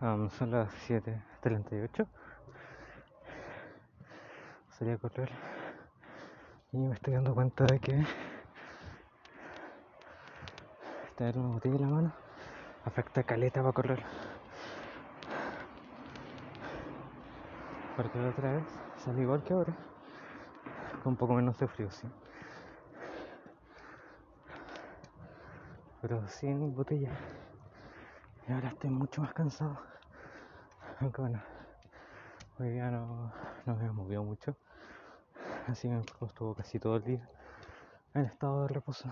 Son las 7.38. Salí a correr y me estoy dando cuenta de que tener una botella en la mano afecta caleta para correr. Porque la otra vez salí igual que ahora, con un poco menos de frío, sí. Pero sin botella. Ahora estoy mucho más cansado. Aunque bueno, hoy día no, no me he movido mucho. Así que estuvo casi todo el día en estado de reposo.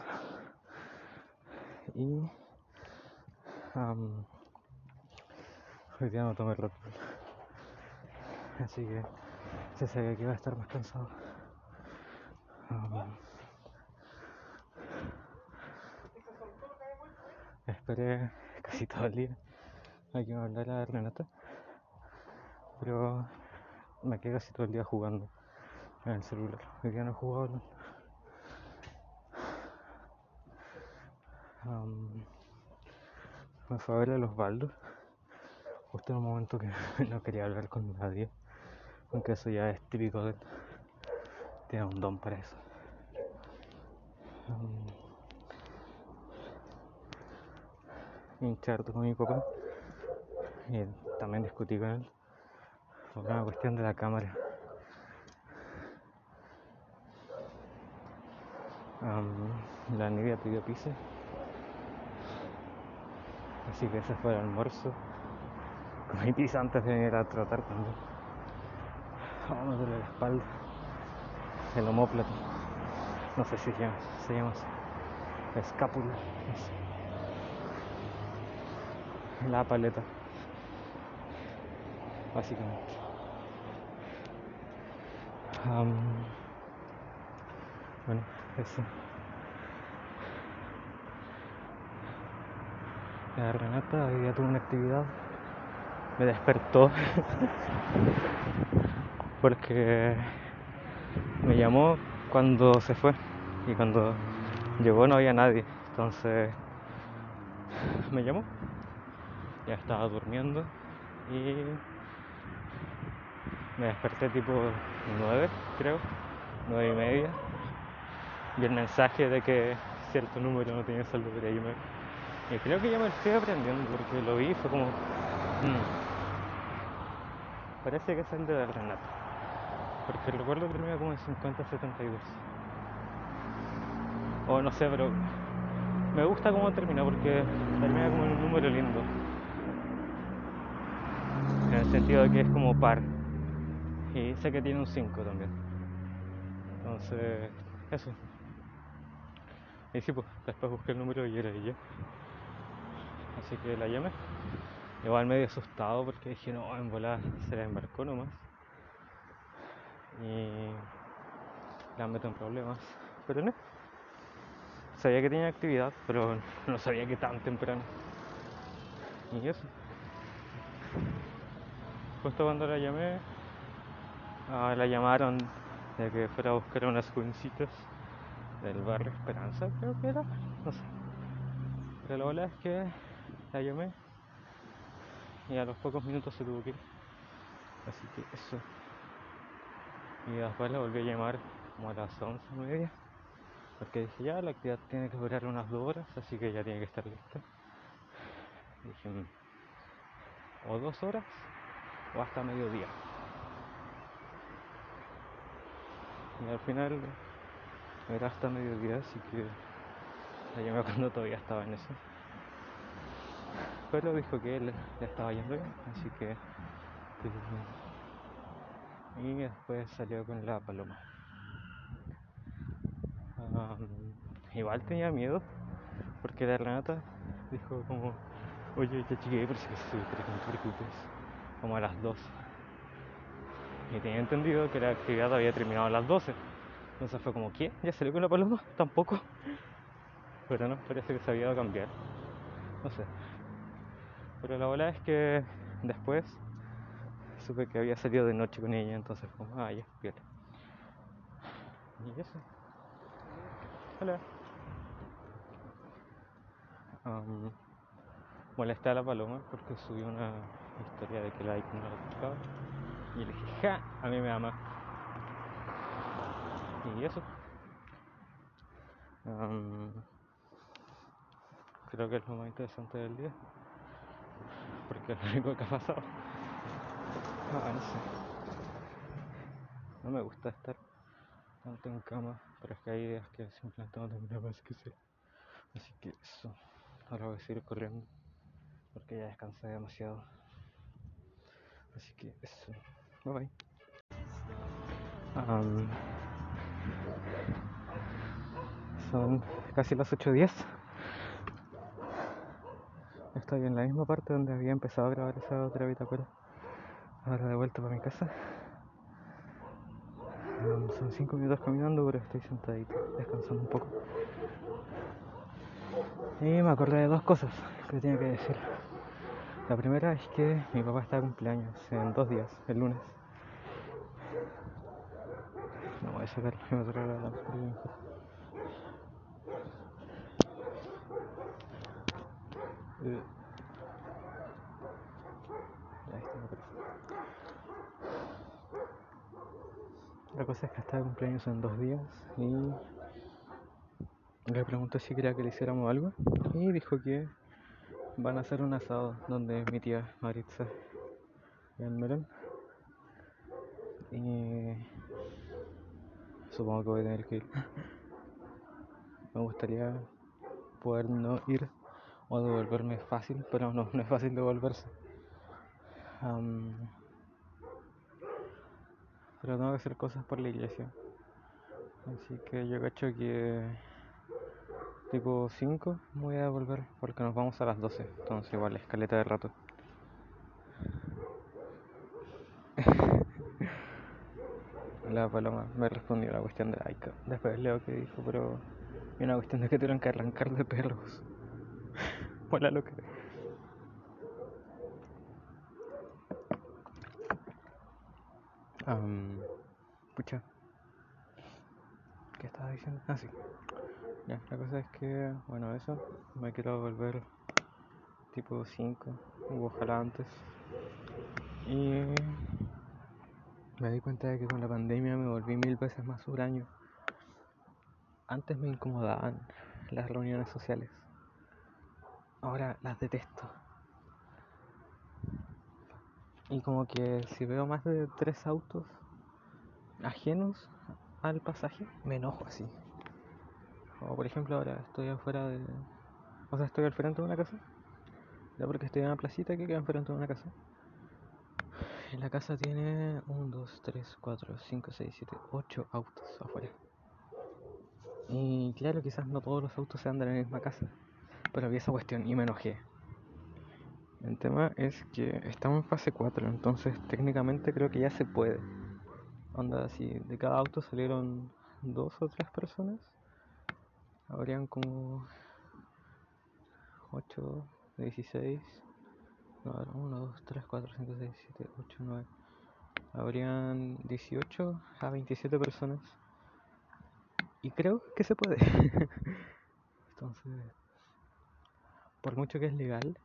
Y hoy día no tomé Red Bull. Así que se sabía que iba a estar más cansado. Am, esperé casi todo el día a que me hablara Renata. Pero me quedé casi todo el día jugando en el celular. Hoy día no he jugado. me fue a ver a los baldos. Justo en un momento que no quería hablar con nadie. Aunque eso ya es típico de. Tiene un don para eso. Hinché harto con mi papá. Y también discutí con él. Por una cuestión de la cámara. La Nidia pidió pizza. Así que ese fue el almuerzo. Comí pizza antes de venir a trotar también. Me duele la espalda. El homóplato. No sé si se llama, se llama escápula. La paleta. Básicamente. Am, bueno, eso. La Renata hoy día tuvo una actividad. Me despertó. Porque me llamó cuando se fue. Y cuando llegó no había nadie. Entonces me llamó. Ya estaba durmiendo. Y me desperté tipo 9, creo. 9 y media. Y el mensaje de que cierto número no tenía saldo para irme. Y creo que ya me estoy aprendiendo porque lo vi y fue como. "Mm, parece que es el de Renata. Porque recuerdo que termina como en 50-72. O no sé, pero me gusta cómo termina porque termina como un número lindo. El sentido de que es como par. Y sé que tiene un 5 también. Entonces, eso. Y sí, pues después busqué el número y era ella. Así que la llamé. Igual medio asustado porque dije, no, en volar se la embarcó nomás. Y la meto en problemas. Pero no. Sabía que tenía actividad, pero no sabía que tan temprano. Y eso. Justo cuando la llamé, ah, la llamaron de que fuera a buscar unas jovencitas del barrio Esperanza, creo que era. No sé. Pero la bola es que la llamé y a los pocos minutos se tuvo que ir. Así que eso. Y después la volví a llamar como a las once y media. Porque dije, ya, la actividad tiene que durar unas dos horas, así que ya tiene que estar lista. Dije, "Mm, o dos horas o hasta mediodía. Y al final era hasta mediodía, así que la llamé cuando todavía estaba en eso. Pero dijo que él ya estaba yendo bien, así que. Y después salió con la paloma. Am, igual tenía miedo, porque la Renata dijo como, oye, ya llegué, pero si que se te preocupes, como a las 2. Y tenía entendido que la actividad había terminado a las 12. Entonces fue como, ¿qué? ¿Ya salió con la paloma? Tampoco. Pero no, parece que se había ido a cambiar. No sé. Pero la bola es que después supe que había salido de noche con ella, entonces fue como, ah, ya, bien. Y eso. Hola. Am, molesté a la paloma porque subí una historia de que la icon no lo tocaba. Y le dije, ja, a mí me ama. Y eso. Creo que es lo más interesante del día. Porque es lo único que ha pasado. No sé. No me gusta estar tanto en cama, pero es que hay días que simplemente no tengo más que hacer. Así que eso. Ahora voy a seguir corriendo. Porque ya descansé demasiado. Así que eso. Bye bye. Son casi las 8.10. Estoy en la misma parte donde había empezado a grabar esa otra bitácora. Ahora de vuelta para mi casa. Son 5 minutos caminando, pero estoy sentadito, descansando un poco. Y me acordé de dos cosas que tenía que decir. La primera es que mi papá está de cumpleaños en dos días, el lunes. No voy a sacar la otra la La cosa es que está de cumpleaños en dos días y le pregunté si quería que le hiciéramos algo y dijo que van a hacer un asado donde mi tía Maritza en Melón. Y supongo que voy a tener que ir. Me gustaría poder no ir o devolverme fácil pero no, no es fácil devolverse. Um, pero tengo que hacer cosas por la iglesia. Así que yo cacho que tipo 5 voy a volver porque nos vamos a las 12 entonces igual escaleta de rato. La paloma me respondió la cuestión de Aika después leo que dijo pero y una cuestión de que tuvieron que arrancar de perros. Hola loca. Um, pucha ¿qué estaba diciendo? ah sí la cosa es que, bueno, eso, me quiero volver tipo 5, ojalá antes. Y me di cuenta de que con la pandemia me volví mil veces más huraño. Antes me incomodaban las reuniones sociales. Ahora las detesto. Y como que si veo más de tres autos ajenos al pasaje, me enojo así. O por ejemplo ahora estoy afuera de... O sea, estoy al frente de una casa. Ya porque estoy en una placita que queda enfrente de una casa. Y la casa tiene 1, 2, 3, 4, 5, 6, 7, 8 autos afuera. Y claro, quizás no todos los autos se andan en la misma casa. Pero vi esa cuestión y me enojé. El tema es que estamos en fase 4, entonces técnicamente creo que ya se puede. Onda, así, de cada auto salieron dos o tres personas habrían como 8, 16, 1, 2, 3, 4, 5, 6, 7, 8, 9. Habrían 18 a 27 personas. Y creo que se puede. Entonces, por mucho que es legal,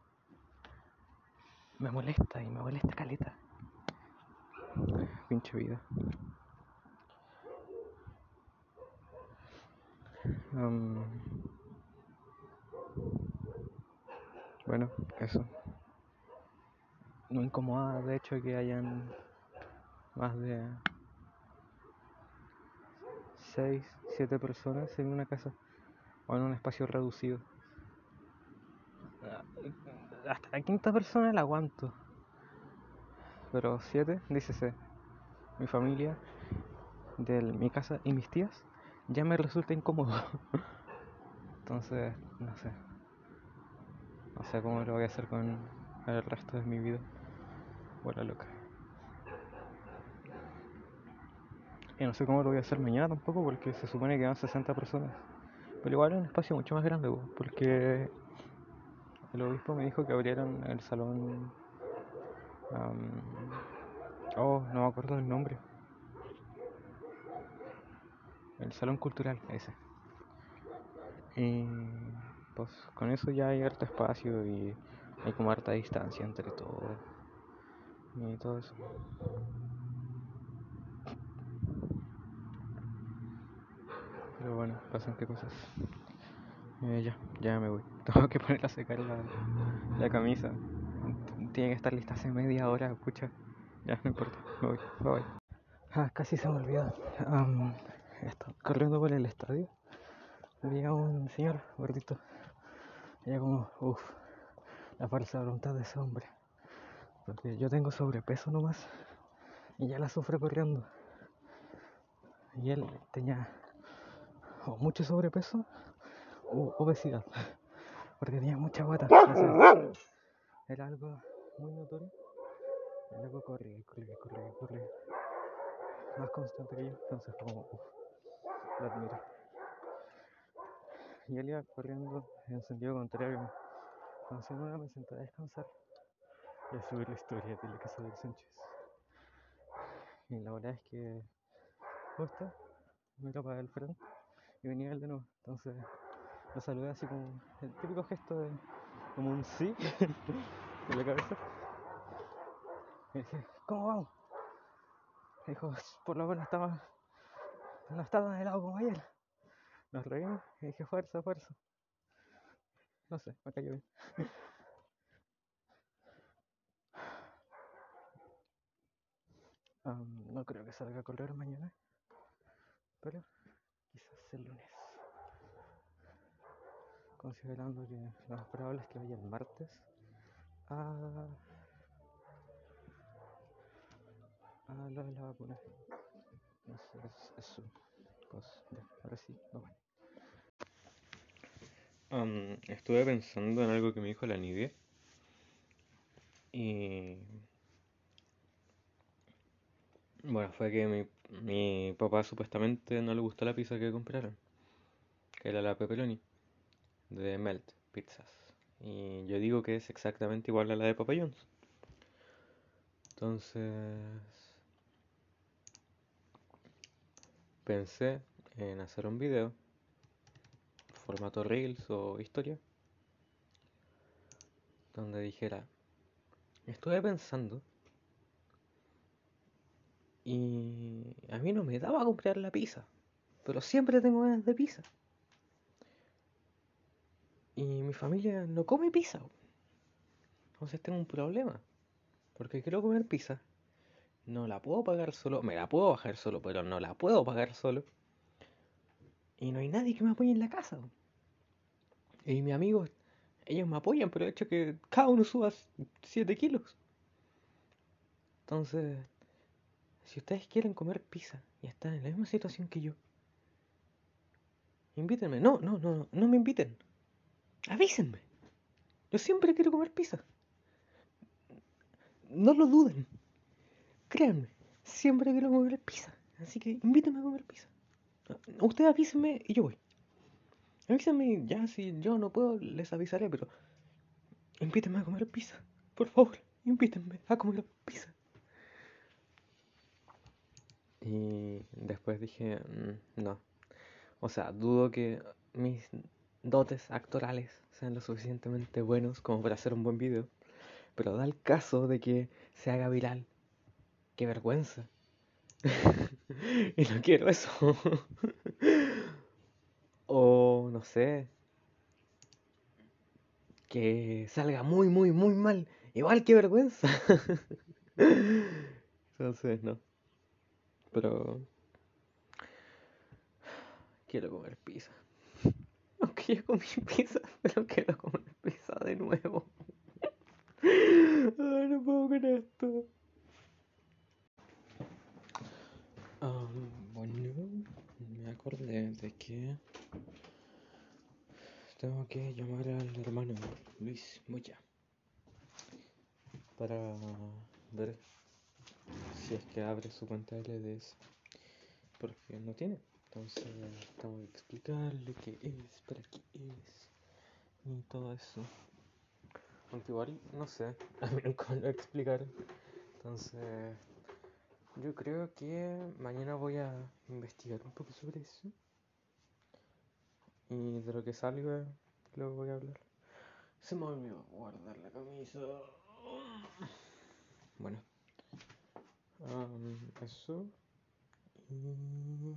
me molesta y me molesta caleta. Pinche vida. Bueno, eso. No incomoda, de hecho, que hayan más de 6, 7 personas en una casa o en un espacio reducido. Hasta la quinta persona la aguanto. Pero 7, dícese, mi familia, de mi casa y mis tías, ya me resulta incómodo. Entonces, no sé. No sé cómo lo voy a hacer con el resto de mi vida. Buena loca. Y no sé cómo lo voy a hacer mañana tampoco porque se supone que van 60 personas. Pero igual es un espacio mucho más grande, porque el obispo me dijo que abrieron el salón... oh, no me acuerdo del nombre. El salón cultural, ese. Y pues con eso ya hay harto espacio y hay como harta distancia entre todo. y todo eso. Pero bueno, pasan qué cosas. Eh, ya, ya me voy. Tengo que poner a secar la, la camisa. Tiene que estar lista hace media hora, escucha. Ya, no importa, me voy, bye bye. Ah, casi se me olvidó. Um, corriendo por el estadio. Había un señor gordito. Ella como, uff, la fuerza de voluntad de ese hombre. Porque yo tengo sobrepeso nomás. Y ya la sufre corriendo. Y él tenía o mucho sobrepeso o obesidad. Porque tenía mucha guata. era algo muy notorio. Y luego corría, corría, corría, corría. Más constante que yo. Entonces como, uff, lo admiro. Y él iba corriendo en sentido contrario. Entonces una me senté a descansar y a subir la historia de la casa del Sánchez. Y la verdad es que justo miro para el frente y venía él de nuevo. Entonces lo saludé así como el típico gesto de como un sí en. Y dije, ¿cómo vamos? Y dijo, por lo menos estaba, no está tan helado como ayer. Nos reímos y dije, fuerza, fuerza. No sé, me cayó bien. No creo que salga a correr mañana, pero quizás el lunes. Considerando que lo más es que vaya el martes a, a lo de la vacuna. No sé, es, es su cosa. Ahora sí, vamos. Um, estuve pensando en algo que me dijo la Nidia. Y. Bueno, fue que mi, mi papá supuestamente no le gustó la pizza que compraron. Que era la pepperoni. De Melt Pizzas. Y yo digo que es exactamente igual a la de Papa. Entonces. Pensé en hacer un video formato Reels o historia, donde dijera, estuve pensando y a mí no me daba a comprar la pizza, pero siempre tengo ganas de pizza. Y mi familia no come pizza. Entonces tengo un problema. Porque quiero comer pizza. No la puedo pagar solo. Me la puedo bajar solo, pero no la puedo pagar solo. Y no hay nadie que me apoye en la casa. Y mis amigos, ellos me apoyan, pero he hecho que cada uno suba 7 kilos. Entonces, si ustedes quieren comer pizza y están en la misma situación que yo, invítenme. No, no, no, no me inviten. Avísenme. Yo siempre quiero comer pizza. No lo duden. Créanme, siempre quiero comer pizza. Así que invítenme a comer pizza. Ustedes avísenme y yo voy. Avísenme, ya si yo no puedo, les avisaré, pero invítenme a comer pizza. Por favor, invítenme a comer pizza. Y después dije, mm, no. O sea, dudo que mis dotes actorales sean lo suficientemente buenos como para hacer un buen video. Pero da el caso de que se haga viral. ¡Qué vergüenza! y no quiero eso. o no sé. Que salga muy, muy, muy mal. Igual que vergüenza. Entonces, no. Pero... Quiero comer pizza. Aunque ya comí pizza, pero quiero comer pizza de nuevo. No puedo con esto. Um, bueno, me acordé de que tengo que llamar al hermano Luis Moya para ver si es que abre su cuenta de LDS porque no tiene entonces tengo que explicarle qué es, para qué es y todo eso. Aunque igual no sé a mí nunca lo explicaron. Entonces yo creo que mañana voy a investigar un poco sobre eso. Y de lo que salga luego voy a hablar. Se me olvidó guardar la camisa. Bueno eso. Y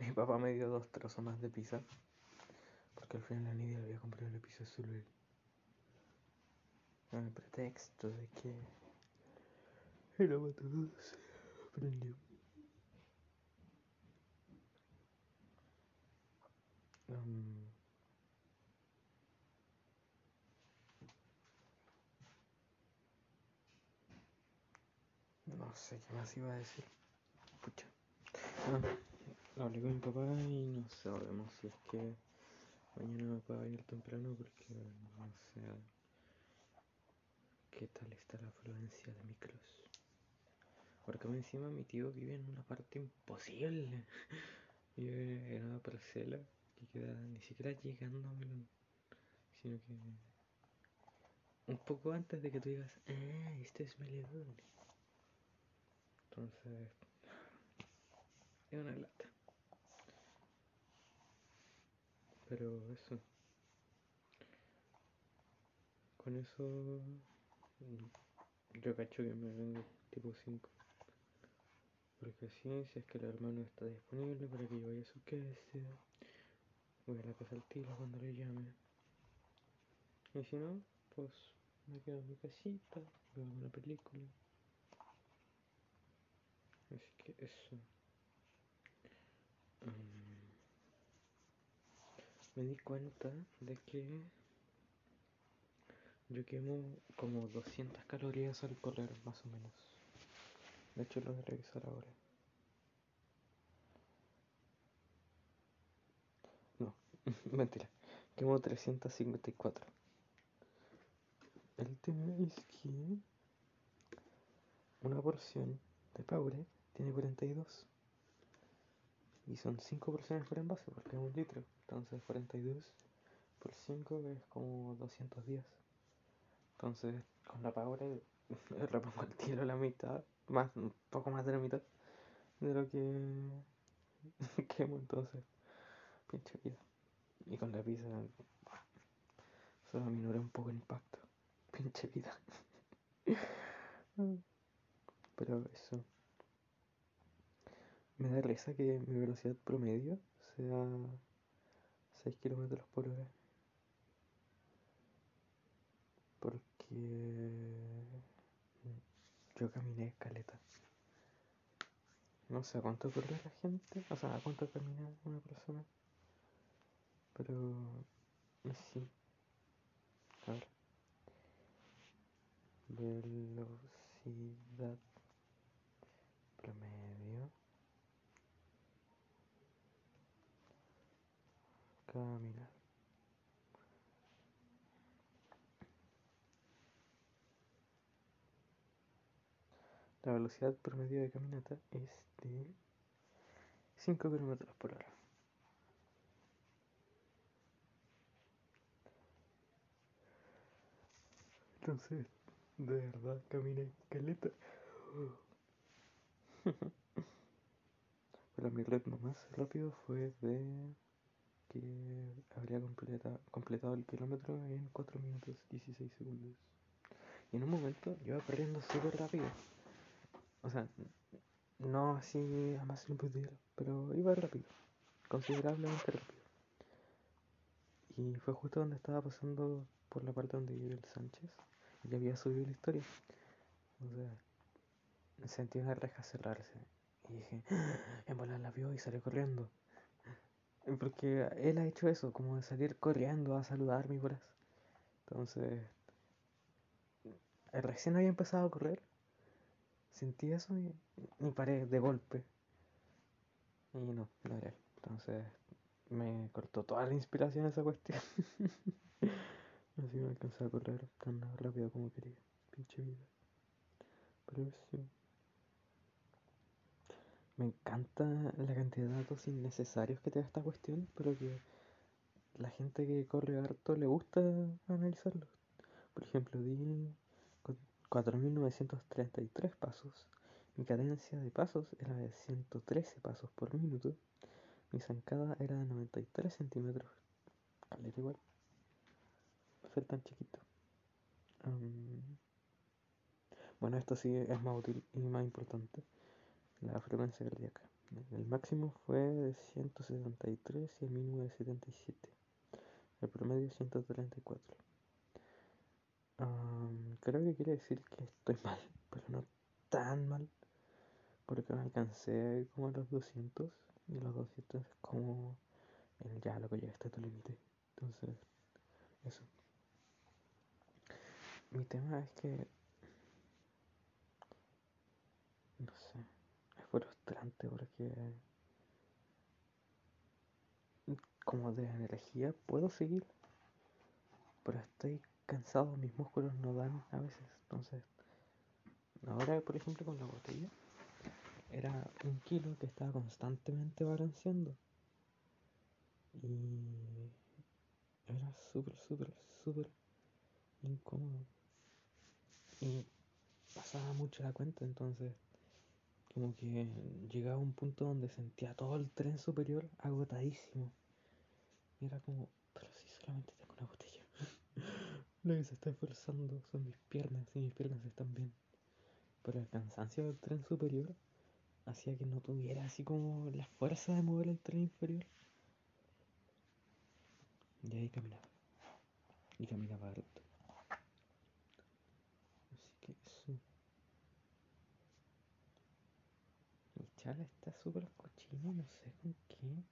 mi papá me dio dos trozos más de pizza. Porque al final la Nidia le había comprado la pizza él. Con el pretexto de que el abatador se prendió. Um, no sé qué más iba a decir. Pucha. Ah, hablé con mi papá y no sabemos si es que mañana me puedo ir temprano porque no sé qué tal está la afluencia de micros. Porque encima mi tío vive en una parte imposible. Vive en una parcela que queda ni siquiera llegando a sino que un poco antes de que tú digas, ah, este es Melón. Entonces, es una Pero eso. Con eso, yo cacho que me vengo tipo 5. Porque si es que el hermano está disponible para que yo vaya a su casa, voy a la casa al tiro cuando le llame. Y si no, pues me quedo en mi casita, veo una película. Así que eso. Um, me di cuenta de que yo quemo como 200 calorías al correr, más o menos. De hecho, lo voy a revisar ahora. No, mentira. Quemo 354. El tema es que una porción de Power tiene 42. Y son 5 porciones por envase porque es un litro. Entonces 42 por 5 es como 210. Entonces con la Power repongo el tiro la mitad, más, poco más de la mitad de lo que quemo entonces. Pinche vida. Y con la pizza solo minora un poco el impacto. Pinche vida. Pero eso. Me da risa que mi velocidad promedio sea 6 kilómetros por hora. Porque yo caminé escaleta. No sé a cuánto corre la gente, o sea, a cuánto camina una persona. Pero sí. A ver. Velocidad promedio. Caminar. La velocidad promedio de caminata es de 5 kilómetros por hora. Entonces, de verdad caminé caleta. Pero mi ritmo más rápido fue de que habría completa, completado el kilómetro en 4 minutos 16 segundos. Y en un momento iba corriendo súper rápido. O sea, no así a más imposible, pero iba rápido. Considerablemente rápido. Y fue justo donde estaba pasando por la parte donde vive el Sánchez. Y había subido la historia. O sea, sentí una reja cerrarse. Y dije, en volar la vio y salió corriendo. Porque él ha hecho eso, como de salir corriendo a saludarme y bolas. Entonces, recién había empezado a correr. Sentí eso y, y paré de golpe. Y no, no era él. Entonces, me cortó toda la inspiración esa cuestión. Así me alcancé a correr tan rápido como quería. Pinche vida. Pero sí. Me encanta la cantidad de datos innecesarios que te da esta cuestión, pero que la gente que corre harto le gusta analizarlos. Por ejemplo, di 4.933 pasos. Mi cadencia de pasos era de 113 pasos por minuto. Mi zancada era de 93 centímetros. Caleta igual. Ser tan chiquito. Bueno, esto sí es más útil y más importante. La frecuencia cardíaca. El máximo fue de 173 y el mínimo de 77. El promedio 134. creo que quiere decir que estoy mal, pero no tan mal. Porque no alcancé como a los 200. Y los 200 es como el ya lo que llega hasta tu límite. Entonces, eso. Mi tema es que no sé, frustrante porque como de energía puedo seguir, pero estoy cansado, mis músculos no dan a veces, entonces ahora por ejemplo con la botella era un kilo que estaba constantemente balanceando. Y era súper, súper, súper incómodo. Y pasaba mucho la cuenta entonces como que llegaba a un punto donde sentía todo el tren superior agotadísimo. Y era como, pero si solamente tengo una botella. Lo que se está esforzando son mis piernas y mis piernas están bien. Pero el cansancio del tren superior hacía que no tuviera así como la fuerza de mover el tren inferior. Y ahí caminaba. Y caminaba alto. chala está súper cochina, no sé con qué.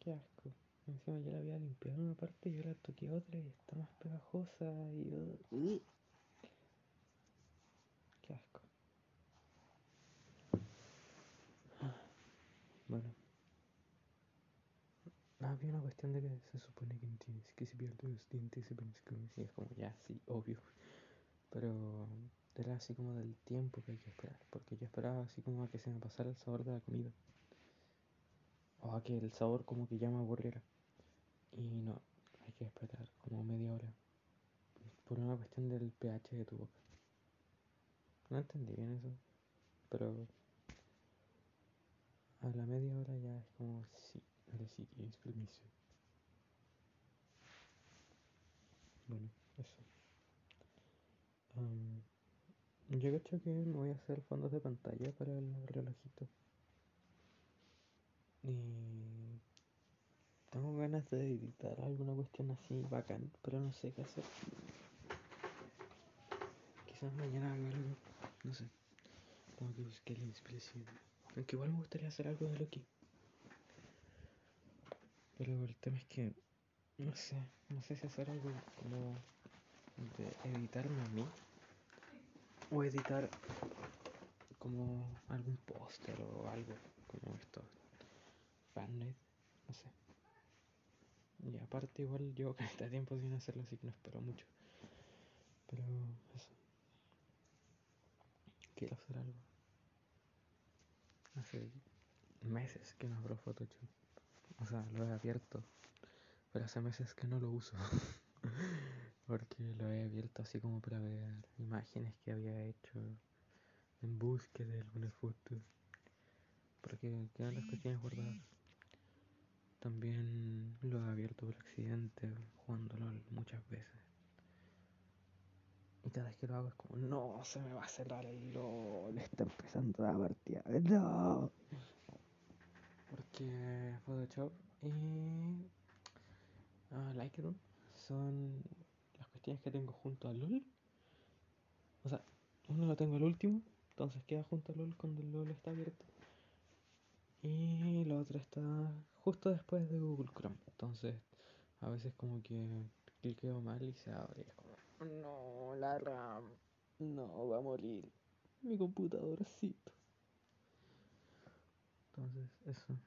Qué asco. Encima ya la había limpiado una parte y ahora toqué otra y está más pegajosa y... Uh, qué asco. Bueno. Ah, había una cuestión de que se supone que, que si pierdes los dientes se ponen y es como ya, sí, obvio. Pero era así como del tiempo que hay que esperar, porque yo esperaba así como a que se me pasara el sabor de la comida. O a que el sabor como que ya me aburriera. Y no, hay que esperar como media hora. Por una cuestión del pH de tu boca. No entendí bien eso, pero a la media hora ya es como, sí, ahora sí tienes permiso. Bueno, eso. Yo creo que me voy a hacer fondos de pantalla para el relojito. Y tengo ganas de editar alguna cuestión así bacán, pero no sé qué hacer. Quizás mañana haga algo, no sé. Tengo que buscar la inspiración. Aunque igual me gustaría hacer algo de Loki. Pero el tema es que, no sé, no sé si hacer algo como de editarme a mí o editar como algún póster o algo como esto. Fannet, no sé. Y aparte igual llevo cada tiempo sin hacerlo, así que no espero mucho. Pero eso. Quiero hacer algo. Hace meses que no abro Photoshop. O sea, lo he abierto. Pero hace meses que no lo uso. porque lo he abierto así como para ver imágenes que había hecho en búsqueda de alguna foto porque quedan las cuestiones guardadas. También lo he abierto por accidente jugando LOL muchas veces. Y cada vez que lo hago es como no se me va a cerrar el LOL está empezando la partida no porque Photoshop y uh, Lightroom son tienes que tengo junto al LOL. O sea, uno lo tengo al último, entonces queda junto al LOL cuando el LOL está abierto. Y la otra está justo después de Google Chrome. Entonces, a veces como que cliqueo mal y se abre. no, la RAM, no, va a morir. Mi computadorcito. Entonces, eso.